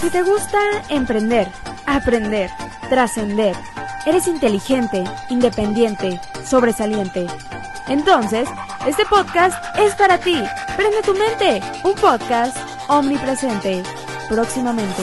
Si te gusta emprender, aprender, trascender, eres inteligente, independiente, sobresaliente, entonces este podcast es para ti. Prende tu mente, un podcast omnipresente. Próximamente.